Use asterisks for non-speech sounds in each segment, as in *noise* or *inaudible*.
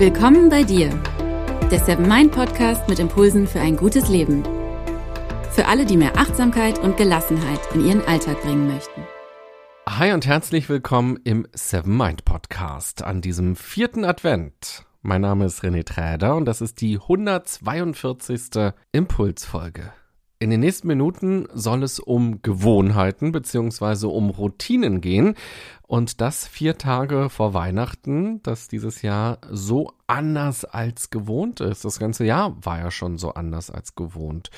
Willkommen bei dir, der Seven Mind Podcast mit Impulsen für ein gutes Leben. Für alle, die mehr Achtsamkeit und Gelassenheit in ihren Alltag bringen möchten. Hi und herzlich willkommen im Seven Mind Podcast an diesem vierten Advent. Mein Name ist René Träder und das ist die 142. Impulsfolge. In den nächsten Minuten soll es um Gewohnheiten bzw. um Routinen gehen. Und das vier Tage vor Weihnachten, das dieses Jahr so anders als gewohnt ist. Das ganze Jahr war ja schon so anders als gewohnt.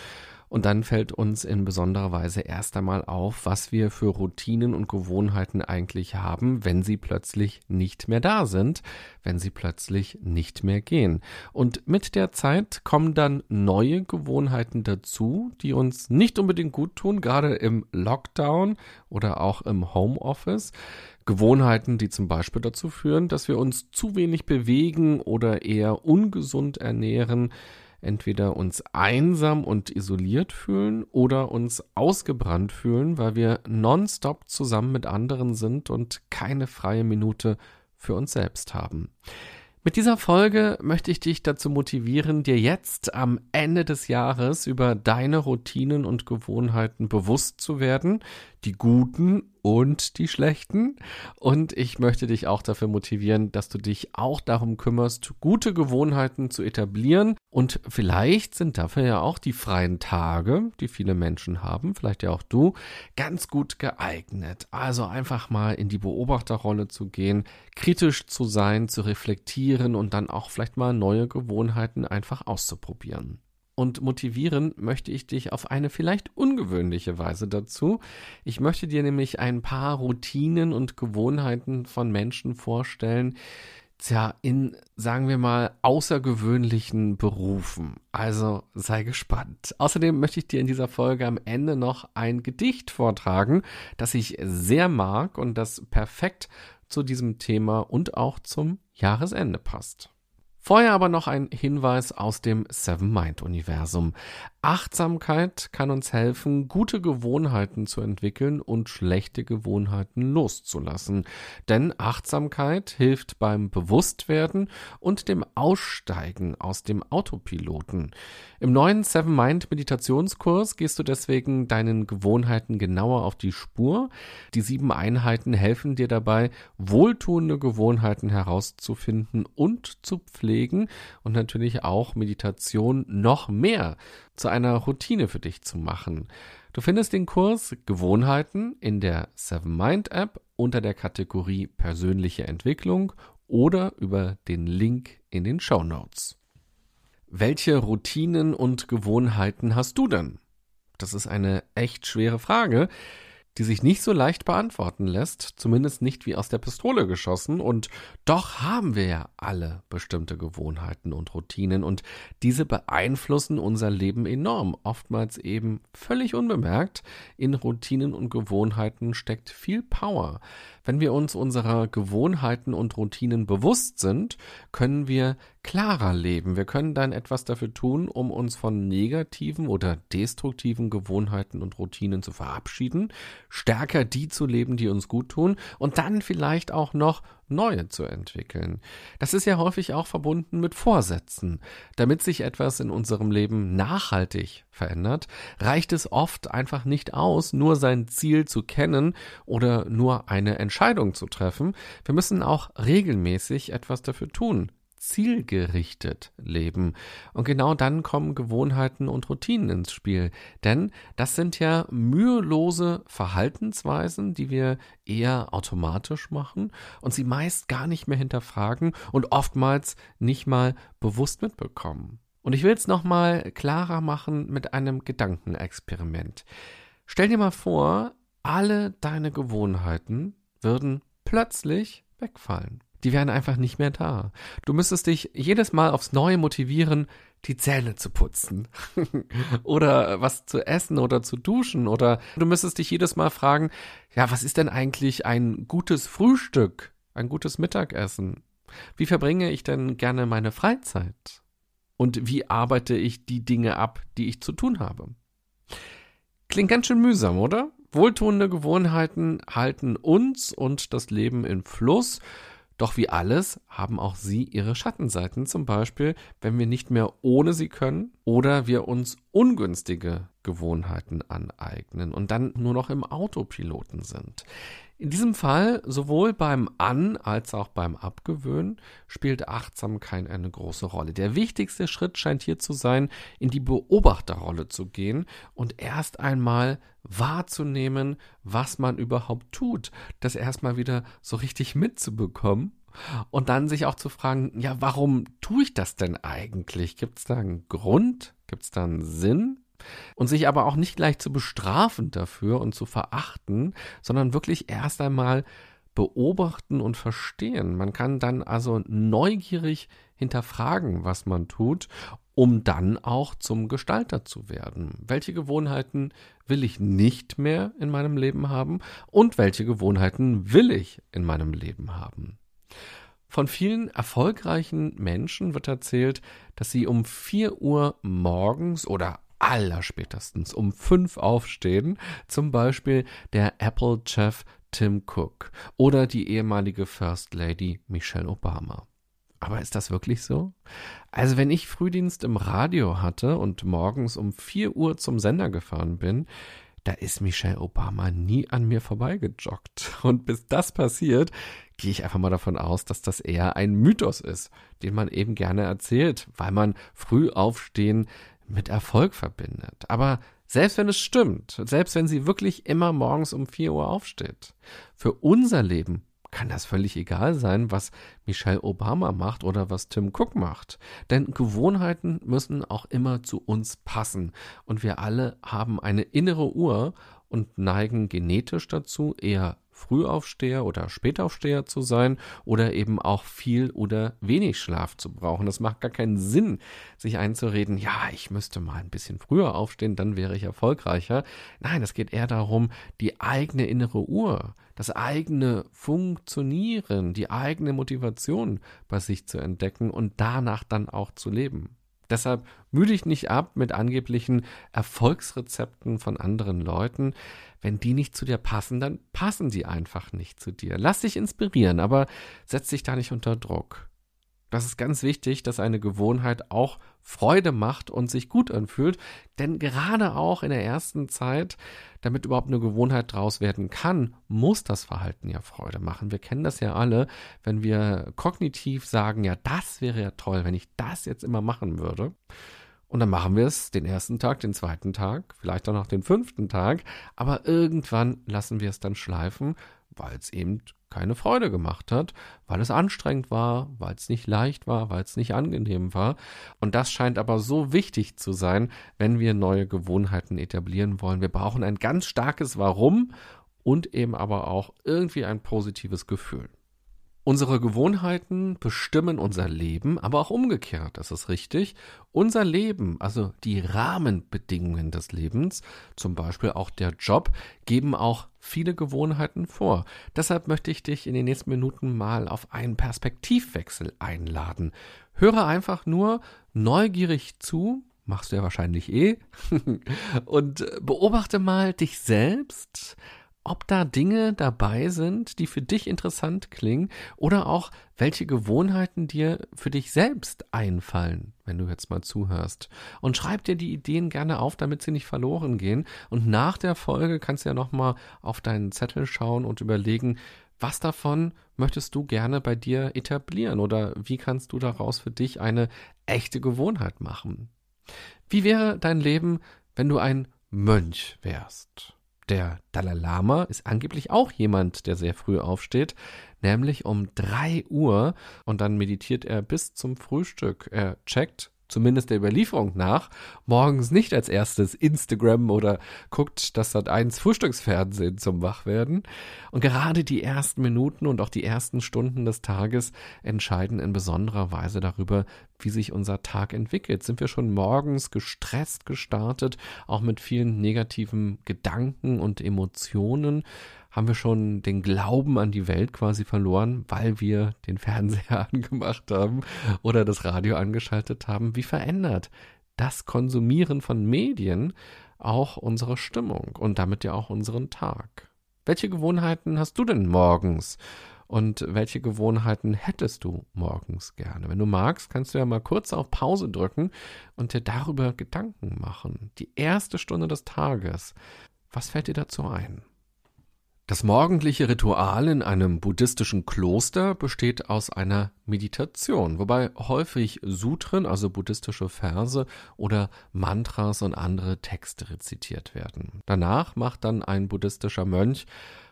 Und dann fällt uns in besonderer Weise erst einmal auf, was wir für Routinen und Gewohnheiten eigentlich haben, wenn sie plötzlich nicht mehr da sind, wenn sie plötzlich nicht mehr gehen. Und mit der Zeit kommen dann neue Gewohnheiten dazu, die uns nicht unbedingt gut tun, gerade im Lockdown oder auch im Homeoffice. Gewohnheiten, die zum Beispiel dazu führen, dass wir uns zu wenig bewegen oder eher ungesund ernähren, entweder uns einsam und isoliert fühlen oder uns ausgebrannt fühlen, weil wir nonstop zusammen mit anderen sind und keine freie Minute für uns selbst haben. Mit dieser Folge möchte ich dich dazu motivieren, dir jetzt am Ende des Jahres über deine Routinen und Gewohnheiten bewusst zu werden, die guten und die schlechten. Und ich möchte dich auch dafür motivieren, dass du dich auch darum kümmerst, gute Gewohnheiten zu etablieren. Und vielleicht sind dafür ja auch die freien Tage, die viele Menschen haben, vielleicht ja auch du, ganz gut geeignet. Also einfach mal in die Beobachterrolle zu gehen, kritisch zu sein, zu reflektieren und dann auch vielleicht mal neue Gewohnheiten einfach auszuprobieren und motivieren möchte ich dich auf eine vielleicht ungewöhnliche Weise dazu. Ich möchte dir nämlich ein paar Routinen und Gewohnheiten von Menschen vorstellen, tja, in, sagen wir mal, außergewöhnlichen Berufen. Also sei gespannt. Außerdem möchte ich dir in dieser Folge am Ende noch ein Gedicht vortragen, das ich sehr mag und das perfekt zu diesem Thema und auch zum Jahresende passt. Vorher aber noch ein Hinweis aus dem Seven Mind Universum. Achtsamkeit kann uns helfen, gute Gewohnheiten zu entwickeln und schlechte Gewohnheiten loszulassen. Denn Achtsamkeit hilft beim Bewusstwerden und dem Aussteigen aus dem Autopiloten. Im neuen Seven Mind Meditationskurs gehst du deswegen deinen Gewohnheiten genauer auf die Spur. Die sieben Einheiten helfen dir dabei, wohltuende Gewohnheiten herauszufinden und zu pflegen und natürlich auch Meditation noch mehr zu einer Routine für dich zu machen. Du findest den Kurs Gewohnheiten in der Seven Mind App unter der Kategorie persönliche Entwicklung oder über den Link in den Show Notes. Welche Routinen und Gewohnheiten hast du denn? Das ist eine echt schwere Frage, die sich nicht so leicht beantworten lässt, zumindest nicht wie aus der Pistole geschossen, und doch haben wir ja alle bestimmte Gewohnheiten und Routinen, und diese beeinflussen unser Leben enorm, oftmals eben völlig unbemerkt. In Routinen und Gewohnheiten steckt viel Power. Wenn wir uns unserer Gewohnheiten und Routinen bewusst sind, können wir klarer leben. Wir können dann etwas dafür tun, um uns von negativen oder destruktiven Gewohnheiten und Routinen zu verabschieden, stärker die zu leben, die uns gut tun und dann vielleicht auch noch neue zu entwickeln. Das ist ja häufig auch verbunden mit Vorsätzen. Damit sich etwas in unserem Leben nachhaltig verändert, reicht es oft einfach nicht aus, nur sein Ziel zu kennen oder nur eine Entscheidung zu treffen. Wir müssen auch regelmäßig etwas dafür tun zielgerichtet leben. Und genau dann kommen Gewohnheiten und Routinen ins Spiel. Denn das sind ja mühelose Verhaltensweisen, die wir eher automatisch machen und sie meist gar nicht mehr hinterfragen und oftmals nicht mal bewusst mitbekommen. Und ich will es nochmal klarer machen mit einem Gedankenexperiment. Stell dir mal vor, alle deine Gewohnheiten würden plötzlich wegfallen die wären einfach nicht mehr da. Du müsstest dich jedes Mal aufs Neue motivieren, die Zähne zu putzen *laughs* oder was zu essen oder zu duschen oder du müsstest dich jedes Mal fragen, ja, was ist denn eigentlich ein gutes Frühstück, ein gutes Mittagessen? Wie verbringe ich denn gerne meine Freizeit? Und wie arbeite ich die Dinge ab, die ich zu tun habe? Klingt ganz schön mühsam, oder? Wohltuende Gewohnheiten halten uns und das Leben in Fluss Doch wie alles haben auch sie ihre Schattenseiten, zum Beispiel, wenn wir nicht mehr ohne sie können oder wir uns ungünstige Gewohnheiten aneignen und dann nur noch im Autopiloten sind. In diesem Fall, sowohl beim An- als auch beim Abgewöhnen, spielt Achtsamkeit eine große Rolle. Der wichtigste Schritt scheint hier zu sein, in die Beobachterrolle zu gehen und erst einmal wahrzunehmen, was man überhaupt tut, das erstmal wieder so richtig mitzubekommen und dann sich auch zu fragen, ja, warum tue ich das denn eigentlich? Gibt es da einen Grund? Gibt es da einen Sinn? Und sich aber auch nicht gleich zu bestrafen dafür und zu verachten, sondern wirklich erst einmal beobachten und verstehen. Man kann dann also neugierig hinterfragen, was man tut, um dann auch zum Gestalter zu werden. Welche Gewohnheiten will ich nicht mehr in meinem Leben haben und welche Gewohnheiten will ich in meinem Leben haben? Von vielen erfolgreichen Menschen wird erzählt, dass sie um 4 Uhr morgens oder allerspätestens um fünf aufstehen, zum Beispiel der Apple-Chef Tim Cook oder die ehemalige First Lady Michelle Obama. Aber ist das wirklich so? Also wenn ich Frühdienst im Radio hatte und morgens um vier Uhr zum Sender gefahren bin, da ist Michelle Obama nie an mir vorbeigejoggt. Und bis das passiert, gehe ich einfach mal davon aus, dass das eher ein Mythos ist, den man eben gerne erzählt, weil man früh aufstehen mit Erfolg verbindet. Aber selbst wenn es stimmt, selbst wenn sie wirklich immer morgens um 4 Uhr aufsteht, für unser Leben kann das völlig egal sein, was Michelle Obama macht oder was Tim Cook macht. Denn Gewohnheiten müssen auch immer zu uns passen. Und wir alle haben eine innere Uhr und neigen genetisch dazu, eher Frühaufsteher oder Spätaufsteher zu sein oder eben auch viel oder wenig Schlaf zu brauchen. Das macht gar keinen Sinn, sich einzureden, ja, ich müsste mal ein bisschen früher aufstehen, dann wäre ich erfolgreicher. Nein, es geht eher darum, die eigene innere Uhr, das eigene Funktionieren, die eigene Motivation bei sich zu entdecken und danach dann auch zu leben. Deshalb müde ich nicht ab mit angeblichen Erfolgsrezepten von anderen Leuten. Wenn die nicht zu dir passen, dann passen die einfach nicht zu dir. Lass dich inspirieren, aber setz dich da nicht unter Druck. Das ist ganz wichtig, dass eine Gewohnheit auch Freude macht und sich gut anfühlt, denn gerade auch in der ersten Zeit, damit überhaupt eine Gewohnheit draus werden kann, muss das Verhalten ja Freude machen. Wir kennen das ja alle, wenn wir kognitiv sagen, ja, das wäre ja toll, wenn ich das jetzt immer machen würde. Und dann machen wir es den ersten Tag, den zweiten Tag, vielleicht auch noch den fünften Tag, aber irgendwann lassen wir es dann schleifen, weil es eben keine Freude gemacht hat, weil es anstrengend war, weil es nicht leicht war, weil es nicht angenehm war. Und das scheint aber so wichtig zu sein, wenn wir neue Gewohnheiten etablieren wollen. Wir brauchen ein ganz starkes Warum und eben aber auch irgendwie ein positives Gefühl. Unsere Gewohnheiten bestimmen unser Leben, aber auch umgekehrt, das ist richtig. Unser Leben, also die Rahmenbedingungen des Lebens, zum Beispiel auch der Job, geben auch viele Gewohnheiten vor. Deshalb möchte ich dich in den nächsten Minuten mal auf einen Perspektivwechsel einladen. Höre einfach nur neugierig zu, machst du ja wahrscheinlich eh, *laughs* und beobachte mal dich selbst, ob da Dinge dabei sind, die für dich interessant klingen oder auch welche Gewohnheiten dir für dich selbst einfallen, wenn du jetzt mal zuhörst. Und schreib dir die Ideen gerne auf, damit sie nicht verloren gehen. Und nach der Folge kannst du ja nochmal auf deinen Zettel schauen und überlegen, was davon möchtest du gerne bei dir etablieren oder wie kannst du daraus für dich eine echte Gewohnheit machen? Wie wäre dein Leben, wenn du ein Mönch wärst? Der Dalai Lama ist angeblich auch jemand, der sehr früh aufsteht, nämlich um drei Uhr und dann meditiert er bis zum Frühstück. Er checkt zumindest der Überlieferung nach, morgens nicht als erstes Instagram oder guckt das Sat 1 Frühstücksfernsehen zum Wachwerden. Und gerade die ersten Minuten und auch die ersten Stunden des Tages entscheiden in besonderer Weise darüber, wie sich unser Tag entwickelt. Sind wir schon morgens gestresst gestartet, auch mit vielen negativen Gedanken und Emotionen? Haben wir schon den Glauben an die Welt quasi verloren, weil wir den Fernseher *laughs* angemacht haben oder das Radio angeschaltet haben. Wie verändert das Konsumieren von Medien auch unsere Stimmung und damit ja auch unseren Tag? Welche Gewohnheiten hast du denn morgens? und welche Gewohnheiten hättest du morgens gerne? Wenn du magst, kannst du ja mal kurz auf Pause drücken und dir darüber Gedanken machen. Die erste Stunde des Tages. Was fällt dir dazu ein? Das morgendliche Ritual in einem buddhistischen Kloster besteht aus einer Meditation, wobei häufig Sutren, also buddhistische Verse oder Mantras und andere Texte rezitiert werden. Danach macht dann ein buddhistischer Mönch,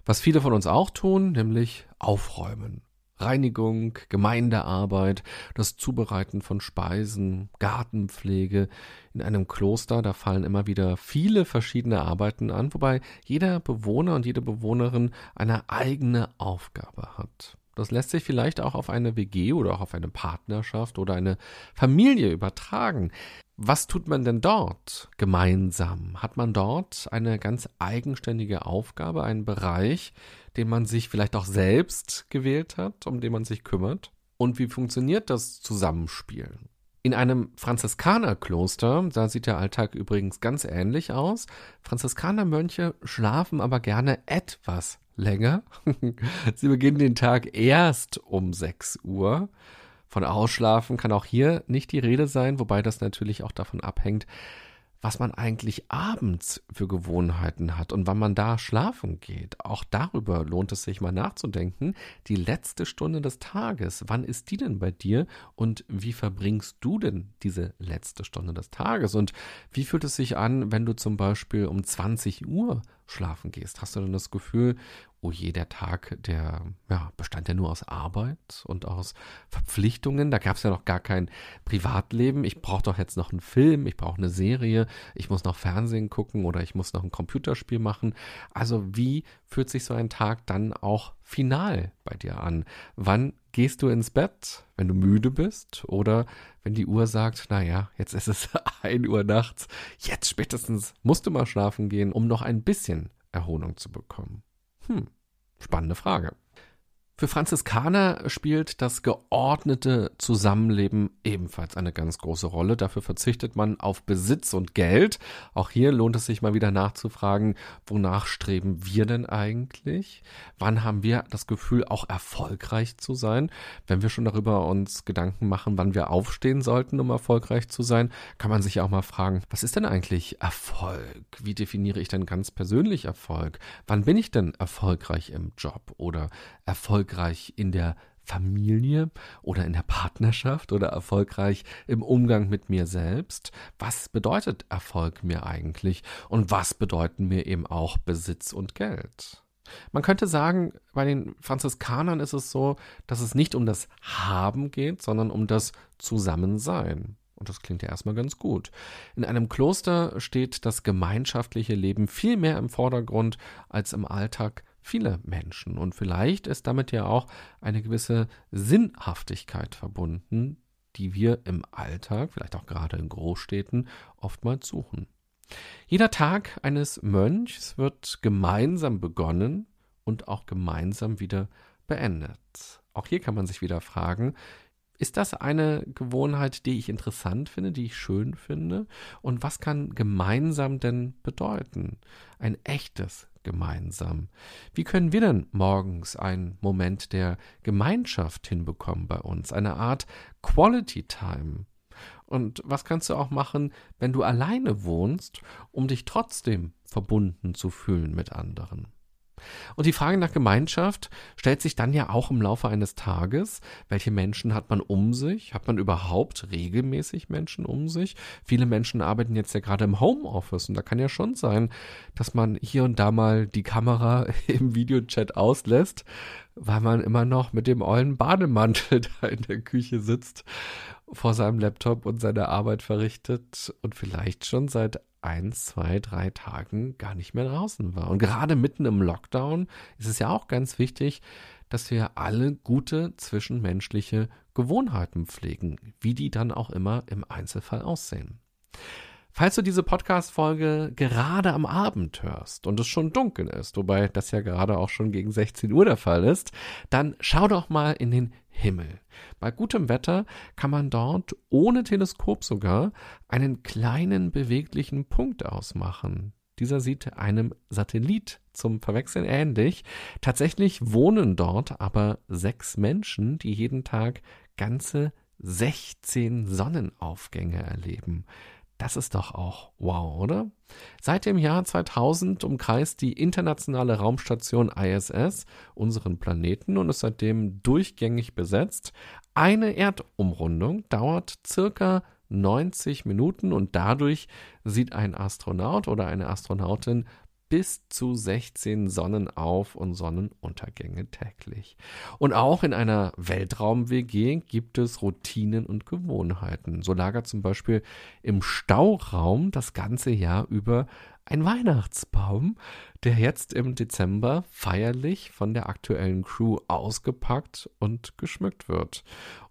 was viele von uns auch tun, nämlich aufräumen. Reinigung, Gemeindearbeit, das Zubereiten von Speisen, Gartenpflege. In einem Kloster, da fallen immer wieder viele verschiedene Arbeiten an, wobei jeder Bewohner und jede Bewohnerin eine eigene Aufgabe hat. Das lässt sich vielleicht auch auf eine WG oder auch auf eine Partnerschaft oder eine Familie übertragen. Was tut man denn dort gemeinsam? Hat man dort eine ganz eigenständige Aufgabe, einen Bereich, den man sich vielleicht auch selbst gewählt hat, um den man sich kümmert? Und wie funktioniert das Zusammenspiel? In einem Franziskanerkloster, da sieht der Alltag übrigens ganz ähnlich aus. Franziskanermönche schlafen aber gerne etwas länger. *laughs* Sie beginnen den Tag erst um 6 Uhr von Ausschlafen kann auch hier nicht die Rede sein, wobei das natürlich auch davon abhängt, was man eigentlich abends für Gewohnheiten hat und wann man da schlafen geht. Auch darüber lohnt es sich mal nachzudenken. Die letzte Stunde des Tages, wann ist die denn bei dir und wie verbringst du denn diese letzte Stunde des Tages? Und wie fühlt es sich an, wenn du zum Beispiel um 20 Uhr schlafen gehst? Hast du dann das Gefühl, oh je, der Tag, der ja, bestand ja nur aus Arbeit und aus Verpflichtungen. Da gab es ja noch gar kein Privatleben. Ich brauche doch jetzt noch einen Film, ich brauche eine Serie, ich muss noch Fernsehen gucken oder ich muss noch ein Computerspiel machen. Also wie fühlt sich so ein Tag dann auch final bei dir an? Wann gehst du ins Bett, wenn du müde bist oder wenn die Uhr sagt, naja, jetzt ist es *laughs* ein Uhr nachts, jetzt spätestens musst du mal schlafen gehen, um noch ein bisschen Erholung zu bekommen. Hm, spannende Frage. Für Franziskaner spielt das geordnete Zusammenleben ebenfalls eine ganz große Rolle. Dafür verzichtet man auf Besitz und Geld. Auch hier lohnt es sich mal wieder nachzufragen, wonach streben wir denn eigentlich? Wann haben wir das Gefühl, auch erfolgreich zu sein? Wenn wir schon darüber uns Gedanken machen, wann wir aufstehen sollten, um erfolgreich zu sein, kann man sich auch mal fragen, was ist denn eigentlich Erfolg? Wie definiere ich denn ganz persönlich Erfolg? Wann bin ich denn erfolgreich im Job oder erfolgreich erfolgreich in der Familie oder in der Partnerschaft oder erfolgreich im Umgang mit mir selbst? Was bedeutet Erfolg mir eigentlich? Und was bedeuten mir eben auch Besitz und Geld? Man könnte sagen, bei den Franziskanern ist es so, dass es nicht um das Haben geht, sondern um das Zusammensein. Und das klingt ja erstmal ganz gut. In einem Kloster steht das gemeinschaftliche Leben viel mehr im Vordergrund als im Alltag viele Menschen. Und vielleicht ist damit ja auch eine gewisse Sinnhaftigkeit verbunden, die wir im Alltag, vielleicht auch gerade in Großstädten, oftmals suchen. Jeder Tag eines Mönchs wird gemeinsam begonnen und auch gemeinsam wieder beendet. Auch hier kann man sich wieder fragen, ist das eine Gewohnheit, die ich interessant finde, die ich schön finde? Und was kann gemeinsam denn bedeuten? Ein echtes gemeinsam. Wie können wir denn morgens einen Moment der Gemeinschaft hinbekommen bei uns? Eine Art Quality Time. Und was kannst du auch machen, wenn du alleine wohnst, um dich trotzdem verbunden zu fühlen mit anderen? Und die Frage nach Gemeinschaft stellt sich dann ja auch im Laufe eines Tages. Welche Menschen hat man um sich? Hat man überhaupt regelmäßig Menschen um sich? Viele Menschen arbeiten jetzt ja gerade im Homeoffice und da kann ja schon sein, dass man hier und da mal die Kamera *laughs* im Videochat auslässt, weil man immer noch mit dem ollen Bademantel *laughs* da in der Küche sitzt, vor seinem Laptop und seine Arbeit verrichtet und vielleicht schon seit ein, zwei, drei Tagen gar nicht mehr draußen war. Und gerade mitten im Lockdown ist es ja auch ganz wichtig, dass wir alle gute zwischenmenschliche Gewohnheiten pflegen, wie die dann auch immer im Einzelfall aussehen. Falls du diese Podcast-Folge gerade am Abend hörst und es schon dunkel ist, wobei das ja gerade auch schon gegen 16 Uhr der Fall ist, dann schau doch mal in den Himmel. Bei gutem Wetter kann man dort ohne Teleskop sogar einen kleinen beweglichen Punkt ausmachen. Dieser sieht einem Satellit zum Verwechseln ähnlich. Tatsächlich wohnen dort aber sechs Menschen, die jeden Tag ganze 16 Sonnenaufgänge erleben. Das ist doch auch wow, oder? Seit dem Jahr 2000 umkreist die internationale Raumstation ISS unseren Planeten und ist seitdem durchgängig besetzt. Eine Erdumrundung dauert circa 90 Minuten und dadurch sieht ein Astronaut oder eine Astronautin bis zu 16 Sonnenauf- und Sonnenuntergänge täglich. Und auch in einer Weltraum-WG gibt es Routinen und Gewohnheiten. So lagert zum Beispiel im Stauraum das ganze Jahr über ein Weihnachtsbaum, der jetzt im Dezember feierlich von der aktuellen Crew ausgepackt und geschmückt wird.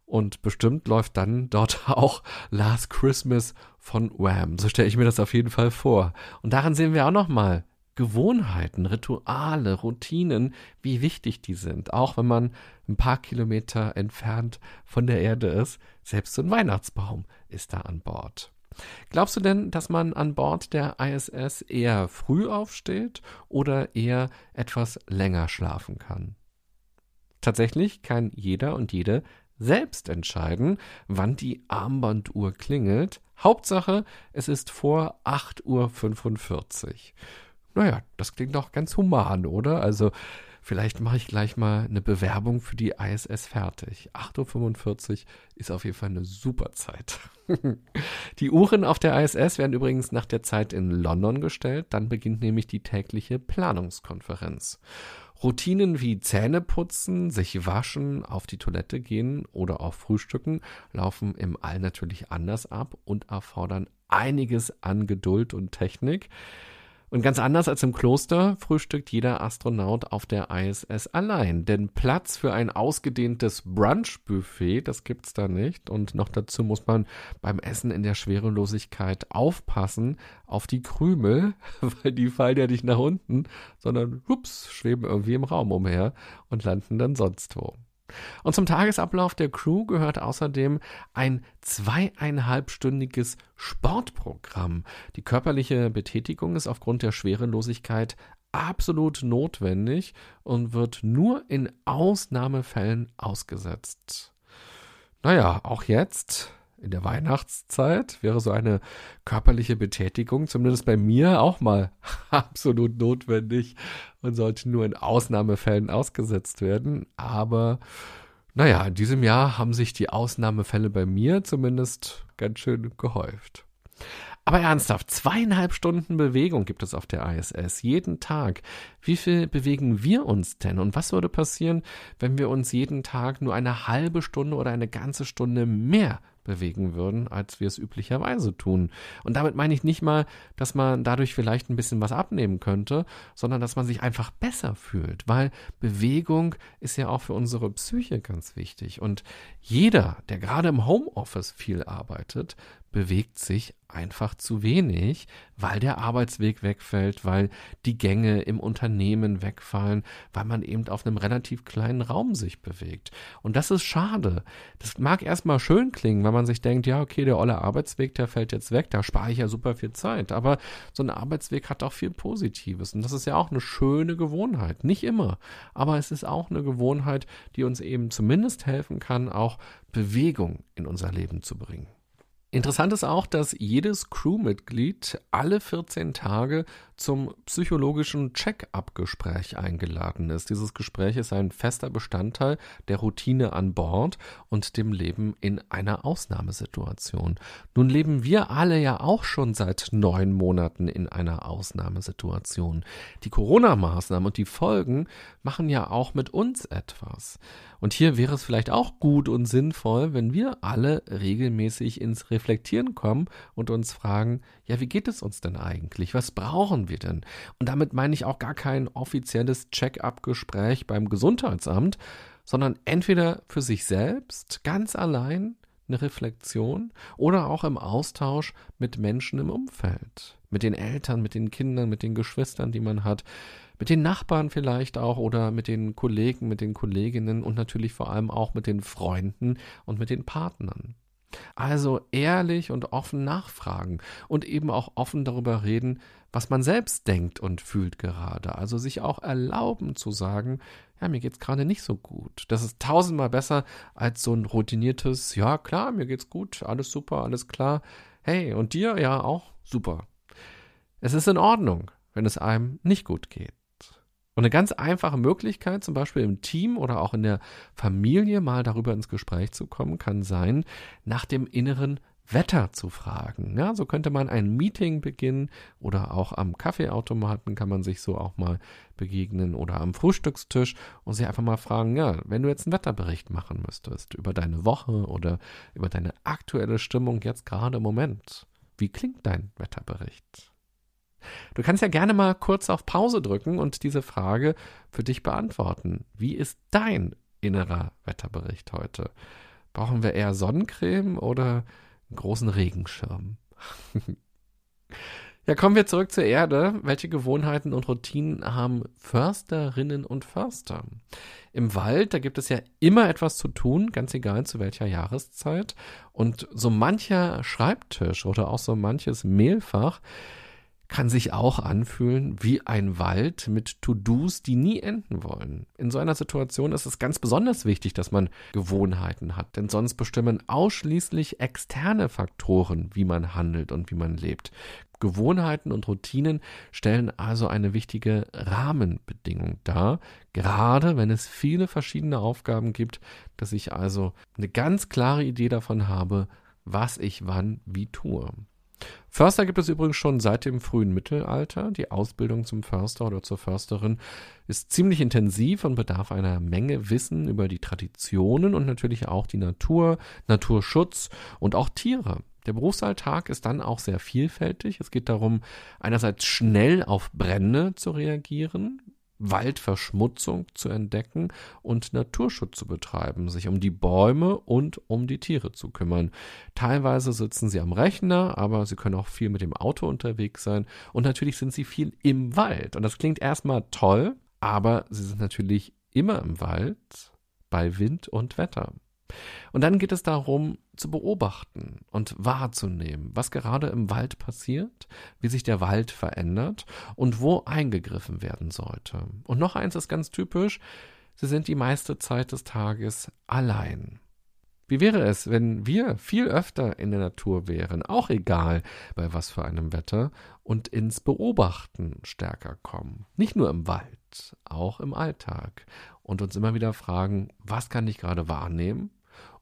Und bestimmt läuft dann dort *laughs* auch Last Christmas von Wham. So stelle ich mir das auf jeden Fall vor. Und daran sehen wir auch nochmal, Gewohnheiten, Rituale, Routinen, wie wichtig die sind, auch wenn man ein paar Kilometer entfernt von der Erde ist. Selbst so ein Weihnachtsbaum ist da an Bord. Glaubst du denn, dass man an Bord der ISS eher früh aufsteht oder eher etwas länger schlafen kann? Tatsächlich kann jeder und jede selbst entscheiden, wann die Armbanduhr klingelt. Hauptsache, es ist vor 8.45 Uhr. Naja, das klingt doch ganz human, oder? Also vielleicht mache ich gleich mal eine Bewerbung für die ISS fertig. 8.45 Uhr ist auf jeden Fall eine super Zeit. *laughs* die Uhren auf der ISS werden übrigens nach der Zeit in London gestellt. Dann beginnt nämlich die tägliche Planungskonferenz. Routinen wie Zähneputzen, sich waschen, auf die Toilette gehen oder auch frühstücken laufen im All natürlich anders ab und erfordern einiges an Geduld und Technik. Und ganz anders als im Kloster frühstückt jeder Astronaut auf der ISS allein, denn Platz für ein ausgedehntes Brunch-Buffet, das gibt's da nicht. Und noch dazu muss man beim Essen in der Schwerelosigkeit aufpassen auf die Krümel, *laughs* weil die fallen ja nicht nach unten, sondern hups, schweben irgendwie im Raum umher und landen dann sonst wo. Und zum Tagesablauf der Crew gehört außerdem ein zweieinhalbstündiges Sportprogramm. Die körperliche Betätigung ist aufgrund der Schwerelosigkeit absolut notwendig und wird nur in Ausnahmefällen ausgesetzt. Naja, auch jetzt in der Weihnachtszeit wäre so eine körperliche Betätigung, zumindest bei mir, auch mal *laughs* absolut notwendig und sollte nur in Ausnahmefällen ausgesetzt werden. Aber naja, in diesem Jahr haben sich die Ausnahmefälle bei mir zumindest ganz schön gehäuft. Aber ernsthaft, zweieinhalb Stunden Bewegung gibt es auf der ISS jeden Tag. Wie viel bewegen wir uns denn? Und was würde passieren, wenn wir uns jeden Tag nur eine halbe Stunde oder eine ganze Stunde mehr bewegen würden, als wir es üblicherweise tun. Und damit meine ich nicht mal, dass man dadurch vielleicht ein bisschen was abnehmen könnte, sondern dass man sich einfach besser fühlt, weil Bewegung ist ja auch für unsere Psyche ganz wichtig. Und jeder, der gerade im Homeoffice viel arbeitet, bewegt sich einfach zu wenig, weil der Arbeitsweg wegfällt, weil die Gänge im Unternehmen wegfallen, weil man eben auf einem relativ kleinen Raum sich bewegt. Und das ist schade. Das mag erstmal schön klingen, wenn man sich denkt, ja, okay, der olle Arbeitsweg, der fällt jetzt weg, da spare ich ja super viel Zeit. Aber so ein Arbeitsweg hat auch viel Positives. Und das ist ja auch eine schöne Gewohnheit. Nicht immer. Aber es ist auch eine Gewohnheit, die uns eben zumindest helfen kann, auch Bewegung in unser Leben zu bringen. Interessant ist auch, dass jedes Crewmitglied alle 14 Tage zum psychologischen Check-up-Gespräch eingeladen ist. Dieses Gespräch ist ein fester Bestandteil der Routine an Bord und dem Leben in einer Ausnahmesituation. Nun leben wir alle ja auch schon seit neun Monaten in einer Ausnahmesituation. Die Corona-Maßnahmen und die Folgen machen ja auch mit uns etwas. Und hier wäre es vielleicht auch gut und sinnvoll, wenn wir alle regelmäßig ins Reflektieren kommen und uns fragen, ja, wie geht es uns denn eigentlich? Was brauchen wir denn? Und damit meine ich auch gar kein offizielles Check-up-Gespräch beim Gesundheitsamt, sondern entweder für sich selbst, ganz allein, eine Reflexion oder auch im Austausch mit Menschen im Umfeld, mit den Eltern, mit den Kindern, mit den Geschwistern, die man hat, mit den Nachbarn vielleicht auch oder mit den Kollegen, mit den Kolleginnen und natürlich vor allem auch mit den Freunden und mit den Partnern. Also ehrlich und offen nachfragen und eben auch offen darüber reden, was man selbst denkt und fühlt gerade. Also sich auch erlauben zu sagen, ja, mir geht's gerade nicht so gut. Das ist tausendmal besser als so ein routiniertes, ja klar, mir geht's gut, alles super, alles klar. Hey, und dir? Ja, auch super. Es ist in Ordnung, wenn es einem nicht gut geht. Und eine ganz einfache Möglichkeit, zum Beispiel im Team oder auch in der Familie mal darüber ins Gespräch zu kommen, kann sein, nach dem inneren Wetter zu fragen. Ja, so könnte man ein Meeting beginnen oder auch am Kaffeeautomaten kann man sich so auch mal begegnen oder am Frühstückstisch und sich einfach mal fragen, ja, wenn du jetzt einen Wetterbericht machen müsstest über deine Woche oder über deine aktuelle Stimmung jetzt gerade im Moment, wie klingt dein Wetterbericht? Du kannst ja gerne mal kurz auf Pause drücken und diese Frage für dich beantworten. Wie ist dein innerer Wetterbericht heute? Brauchen wir eher Sonnencreme oder einen großen Regenschirm? *laughs* ja, kommen wir zurück zur Erde. Welche Gewohnheiten und Routinen haben Försterinnen und Förster? Im Wald, da gibt es ja immer etwas zu tun, ganz egal zu welcher Jahreszeit. Und so mancher Schreibtisch oder auch so manches Mehlfach kann sich auch anfühlen wie ein Wald mit To-Dos, die nie enden wollen. In so einer Situation ist es ganz besonders wichtig, dass man Gewohnheiten hat, denn sonst bestimmen ausschließlich externe Faktoren, wie man handelt und wie man lebt. Gewohnheiten und Routinen stellen also eine wichtige Rahmenbedingung dar, gerade wenn es viele verschiedene Aufgaben gibt, dass ich also eine ganz klare Idee davon habe, was ich wann wie tue. Förster gibt es übrigens schon seit dem frühen Mittelalter. Die Ausbildung zum Förster oder zur Försterin ist ziemlich intensiv und bedarf einer Menge Wissen über die Traditionen und natürlich auch die Natur, Naturschutz und auch Tiere. Der Berufsalltag ist dann auch sehr vielfältig. Es geht darum, einerseits schnell auf Brände zu reagieren, Waldverschmutzung zu entdecken und Naturschutz zu betreiben, sich um die Bäume und um die Tiere zu kümmern. Teilweise sitzen sie am Rechner, aber sie können auch viel mit dem Auto unterwegs sein und natürlich sind sie viel im Wald. Und das klingt erstmal toll, aber sie sind natürlich immer im Wald bei Wind und Wetter. Und dann geht es darum, zu beobachten und wahrzunehmen, was gerade im Wald passiert, wie sich der Wald verändert und wo eingegriffen werden sollte. Und noch eins ist ganz typisch, sie sind die meiste Zeit des Tages allein. Wie wäre es, wenn wir viel öfter in der Natur wären, auch egal bei was für einem Wetter, und ins Beobachten stärker kommen? Nicht nur im Wald, auch im Alltag. Und uns immer wieder fragen, was kann ich gerade wahrnehmen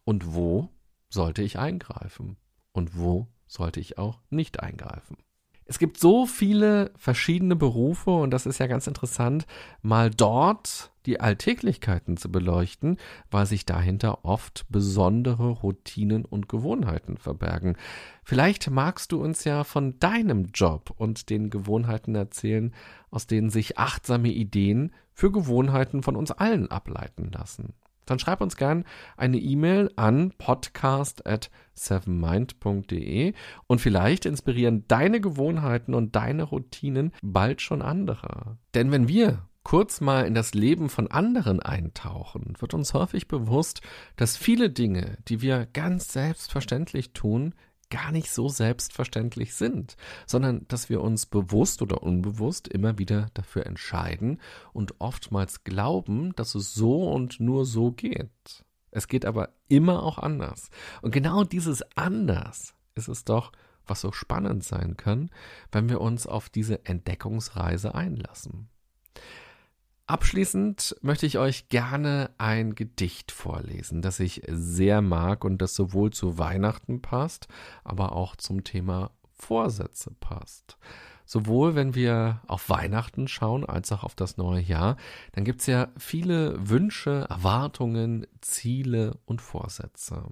und wo sollte ich eingreifen und wo sollte ich auch nicht eingreifen. Es gibt so viele verschiedene Berufe und das ist ja ganz interessant, mal dort die Alltäglichkeiten zu beleuchten, weil sich dahinter oft besondere Routinen und Gewohnheiten verbergen. Vielleicht magst du uns ja von deinem Job und den Gewohnheiten erzählen, aus denen sich achtsame Ideen für Gewohnheiten von uns allen ableiten lassen dann schreib uns gern eine E-Mail an podcast at sevenmind.de und vielleicht inspirieren deine Gewohnheiten und deine Routinen bald schon andere. Denn wenn wir kurz mal in das Leben von anderen eintauchen, wird uns häufig bewusst, dass viele Dinge, die wir ganz selbstverständlich tun, gar nicht so selbstverständlich sind, sondern dass wir uns bewusst oder unbewusst immer wieder dafür entscheiden und oftmals glauben, dass es so und nur so geht. Es geht aber immer auch anders. Und genau dieses anders ist es doch, was so spannend sein kann, wenn wir uns auf diese Entdeckungsreise einlassen. Abschließend möchte ich euch gerne ein Gedicht vorlesen, das ich sehr mag und das sowohl zu Weihnachten passt, aber auch zum Thema Vorsätze passt. Sowohl wenn wir auf Weihnachten schauen als auch auf das neue Jahr, dann gibt es ja viele Wünsche, Erwartungen, Ziele und Vorsätze.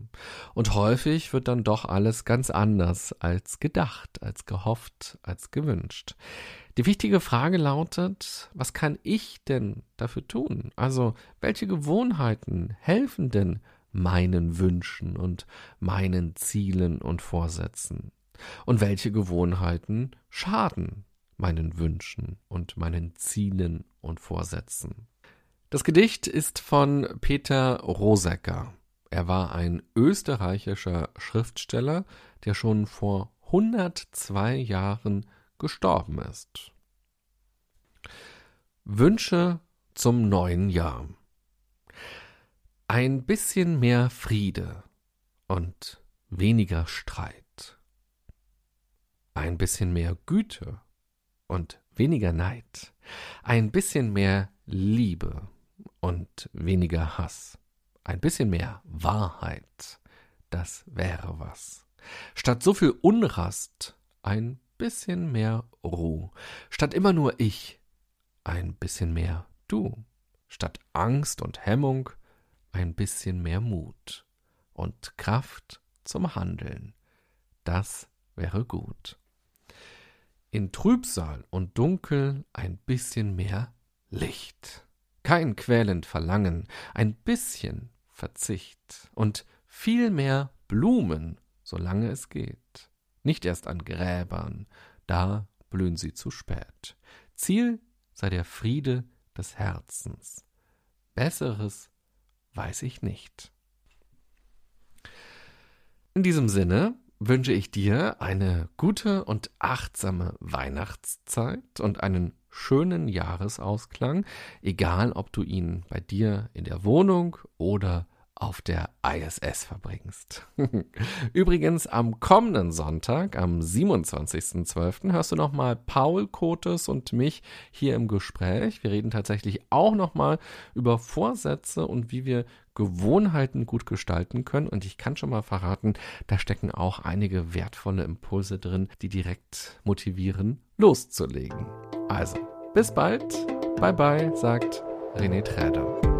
Und häufig wird dann doch alles ganz anders als gedacht, als gehofft, als gewünscht. Die wichtige Frage lautet, was kann ich denn dafür tun? Also, welche Gewohnheiten helfen denn meinen Wünschen und meinen Zielen und Vorsätzen? Und welche Gewohnheiten schaden meinen Wünschen und meinen Zielen und Vorsätzen? Das Gedicht ist von Peter Rosecker. Er war ein österreichischer Schriftsteller, der schon vor 102 Jahren gestorben ist. Wünsche zum neuen Jahr. Ein bisschen mehr Friede und weniger Streit. Ein bisschen mehr Güte und weniger Neid. Ein bisschen mehr Liebe und weniger Hass. Ein bisschen mehr Wahrheit. Das wäre was. Statt so viel Unrast ein bisschen mehr Ruhe. Statt immer nur ich ein bisschen mehr du. Statt Angst und Hemmung ein bisschen mehr Mut und Kraft zum Handeln. Das wäre gut. In Trübsal und Dunkel ein bisschen mehr Licht. Kein quälend Verlangen, ein bisschen Verzicht und viel mehr Blumen, solange es geht. Nicht erst an Gräbern, da blühen sie zu spät. Ziel sei der Friede des Herzens. Besseres weiß ich nicht. In diesem Sinne wünsche ich dir eine gute und achtsame Weihnachtszeit und einen schönen Jahresausklang, egal ob du ihn bei dir in der Wohnung oder auf der ISS verbringst. *laughs* Übrigens, am kommenden Sonntag, am 27.12., hörst du nochmal Paul Kotes und mich hier im Gespräch. Wir reden tatsächlich auch nochmal über Vorsätze und wie wir Gewohnheiten gut gestalten können. Und ich kann schon mal verraten, da stecken auch einige wertvolle Impulse drin, die direkt motivieren, loszulegen. Also, bis bald. Bye bye, sagt René Träder.